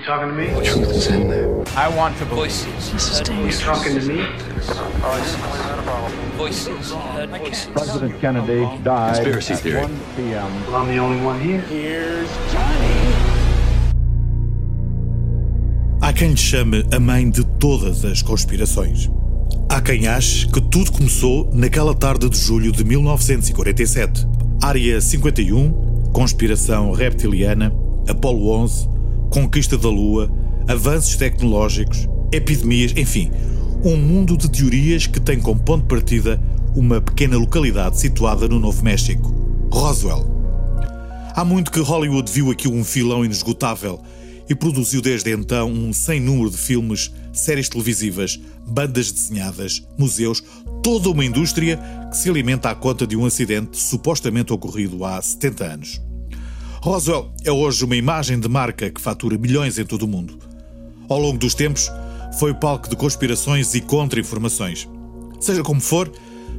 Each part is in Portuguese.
You talking to me? The truth is in there. I want to voices. This is You dangerous. talking to me? Voices. Heard voices. President Kennedy died Conspiracy at theory. 1 p.m. Well, I'm the only one here. Há quem lhe chame a mãe de todas as conspirações. Há quem ache que tudo começou naquela tarde de julho de 1947. Área 51, conspiração reptiliana, Apolo 11, conquista da Lua, avanços tecnológicos, epidemias, enfim, um mundo de teorias que tem como ponto de partida uma pequena localidade situada no Novo México, Roswell. Há muito que Hollywood viu aqui um filão inesgotável e produziu desde então um sem número de filmes, séries televisivas, bandas desenhadas, museus, toda uma indústria que se alimenta à conta de um acidente supostamente ocorrido há 70 anos. Roswell é hoje uma imagem de marca que fatura milhões em todo o mundo. Ao longo dos tempos, foi palco de conspirações e contra-informações. Seja como for,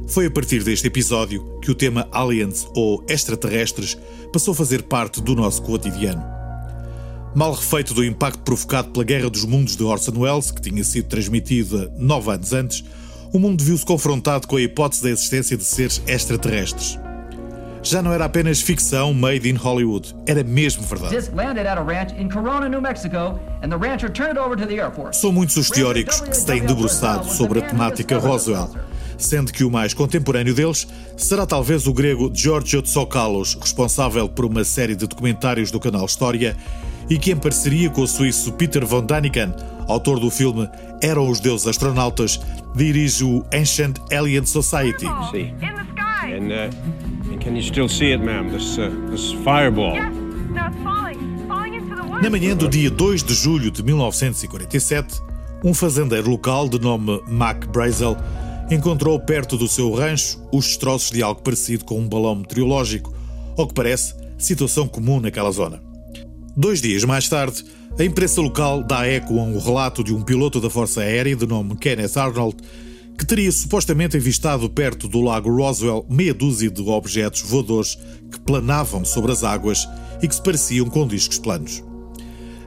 foi a partir deste episódio que o tema aliens ou extraterrestres passou a fazer parte do nosso cotidiano. Mal refeito do impacto provocado pela Guerra dos Mundos de Orson Welles, que tinha sido transmitida nove anos antes, o mundo viu-se confrontado com a hipótese da existência de seres extraterrestres. Já não era apenas ficção made in Hollywood, era mesmo verdade. disc landed at a ranch in Corona, New Mexico, and the rancher turned it over to the Air Force. São muitos os teóricos que se têm debruçado sobre a temática Roswell, sendo que o mais contemporâneo deles será talvez o grego Giorgio Tsoukalos, responsável por uma série de documentários do canal História e que, em parceria com o suíço Peter von Daniken, autor do filme Eram os Deuses Astronautas, dirige o Ancient Alien Society. See. Can you still see it, ma'am? This, uh, this fireball. Yes. No, it's falling. Falling into the woods. Na manhã do dia 2 de julho de 1947, um fazendeiro local de nome Mac Brazel encontrou perto do seu rancho os destroços de algo parecido com um balão meteorológico, ao que parece situação comum naquela zona. Dois dias mais tarde, a imprensa local dá eco a um relato de um piloto da Força Aérea de nome Kenneth Arnold que teria supostamente avistado perto do lago Roswell meia dúzia de objetos voadores que planavam sobre as águas e que se pareciam com discos planos.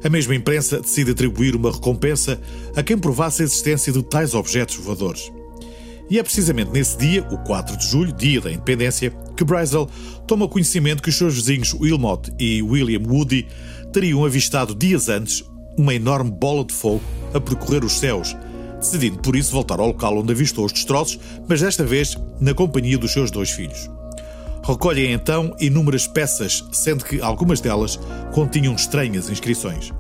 A mesma imprensa decide atribuir uma recompensa a quem provasse a existência de tais objetos voadores. E é precisamente nesse dia, o 4 de julho, dia da independência, que Brazel toma conhecimento que os seus vizinhos Wilmot e William Woody teriam avistado dias antes uma enorme bola de fogo a percorrer os céus, decidindo por isso voltar ao local onde avistou os destroços, mas desta vez na companhia dos seus dois filhos. Recolhem então inúmeras peças, sendo que algumas delas continham estranhas inscrições.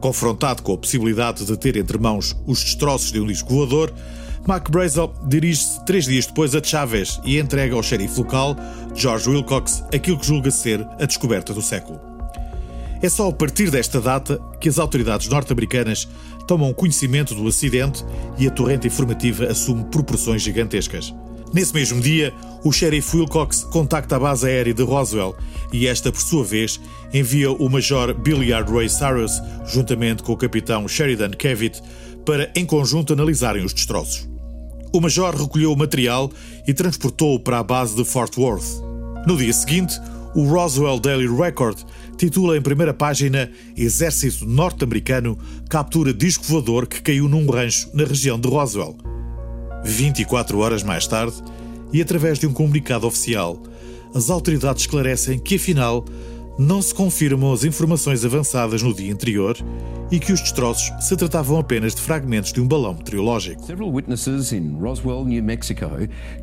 Confrontado com a possibilidade de ter entre mãos os destroços de um disco voador, Mac Brazel dirige-se três dias depois a Chaves e entrega ao xerife local, George Wilcox, aquilo que julga ser a descoberta do século. É só a partir desta data que as autoridades norte-americanas tomam conhecimento do acidente e a torrente informativa assume proporções gigantescas. Nesse mesmo dia, o xerife Wilcox contacta a base aérea de Roswell e esta, por sua vez, envia o major Billiard Ray Cyrus, juntamente com o capitão Sheridan Kevitt, para, em conjunto, analisarem os destroços. O major recolheu o material e transportou-o para a base de Fort Worth. No dia seguinte, o Roswell Daily Record titula em primeira página Exército norte-americano captura disco voador que caiu num rancho na região de Roswell. 24 horas mais tarde, e através de um comunicado oficial, as autoridades esclarecem que, afinal, não se confirmam as informações avançadas no dia anterior e que os destroços se tratavam apenas de fragmentos de um balão meteorológico. Several witnesses in Roswell, New Mexico,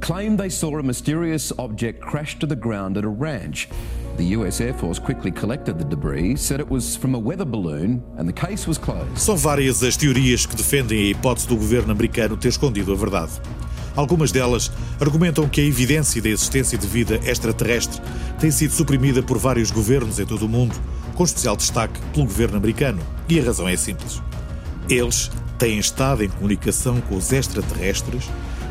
claim they saw a mysterious object crash to the ground at a ranch. The US Air Force quickly collected the debris, said it was from a weather balloon, and the case was closed. São várias as teorias que defendem a hipótese do governo americano ter escondido a verdade. Algumas delas argumentam que a evidência da existência de vida extraterrestre tem sido suprimida por vários governos em todo o mundo, com especial destaque pelo governo americano. E a razão é simples. Eles têm estado em comunicação com os extraterrestres,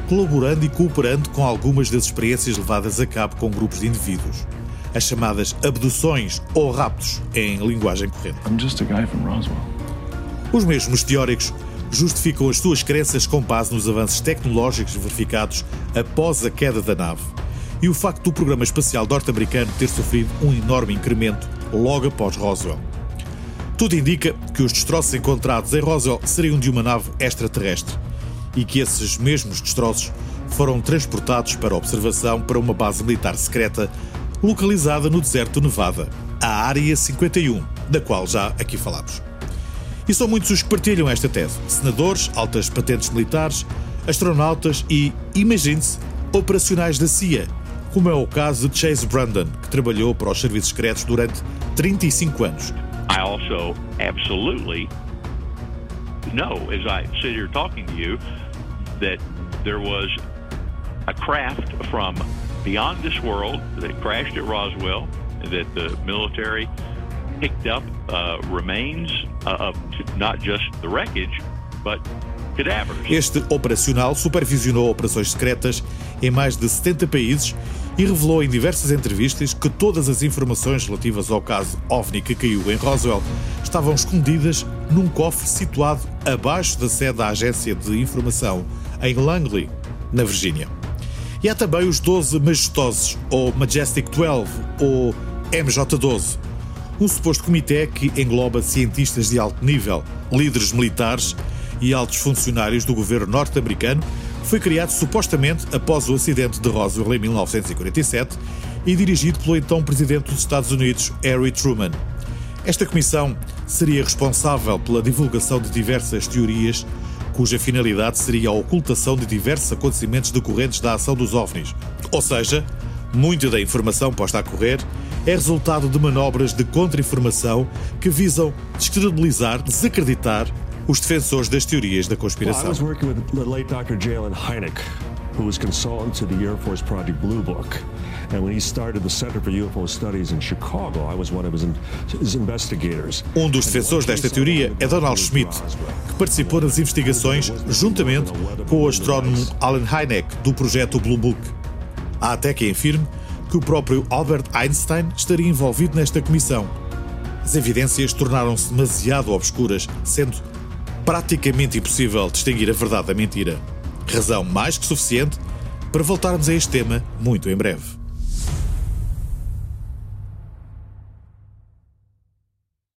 colaborando e cooperando com algumas das experiências levadas a cabo com grupos de indivíduos. As chamadas abduções ou raptos em linguagem corrente. Os mesmos teóricos justificam as suas crenças com base nos avanços tecnológicos verificados após a queda da nave e o facto do programa espacial norte-americano ter sofrido um enorme incremento logo após Roswell. Tudo indica que os destroços encontrados em Roswell seriam de uma nave extraterrestre e que esses mesmos destroços foram transportados para observação para uma base militar secreta localizada no deserto do Nevada, a Área 51, da qual já aqui falamos. E são muitos os que partilham esta tese: senadores, altas patentes militares, astronautas e, imagine-se, operacionais da CIA, como é o caso de Chase Brandon, que trabalhou para os serviços secretos durante 35 anos. I also absolutely know, as I sit here talking to you, that there was a craft from beyond this world that crashed at Roswell, that the military picked up uh, remains uh, of not just the wreckage, but. Este operacional supervisionou operações secretas em mais de 70 países e revelou em diversas entrevistas que todas as informações relativas ao caso OVNI que caiu em Roswell estavam escondidas num cofre situado abaixo da sede da Agência de Informação em Langley, na Virgínia. E há também os 12 majestosos, ou Majestic 12, ou MJ-12, um suposto comitê que engloba cientistas de alto nível, líderes militares e altos funcionários do governo norte-americano, foi criado supostamente após o acidente de Roswell em 1947 e dirigido pelo então presidente dos Estados Unidos, Harry Truman. Esta comissão seria responsável pela divulgação de diversas teorias cuja finalidade seria a ocultação de diversos acontecimentos decorrentes da ação dos OVNIs. Ou seja, muita da informação posta a correr é resultado de manobras de contra-informação que visam descredibilizar, desacreditar os defensores das teorias da conspiração. Who was consultant to the Air Force Project Blue Book. And when he started the Center for UFO Studies in Chicago, I was one of his, his investigators. Um dos defensores desta teoria é Donald Schmidt, que participou nas investigações juntamente com o astrónomo Alan Hynek do projeto Blue Book. Há até quem afirme que o próprio Albert Einstein estaria envolvido nesta comissão. As evidências tornaram-se demasiado obscuras, sendo praticamente impossível distinguir a verdade da mentira. Razão mais que suficiente para voltarmos a este tema muito em breve.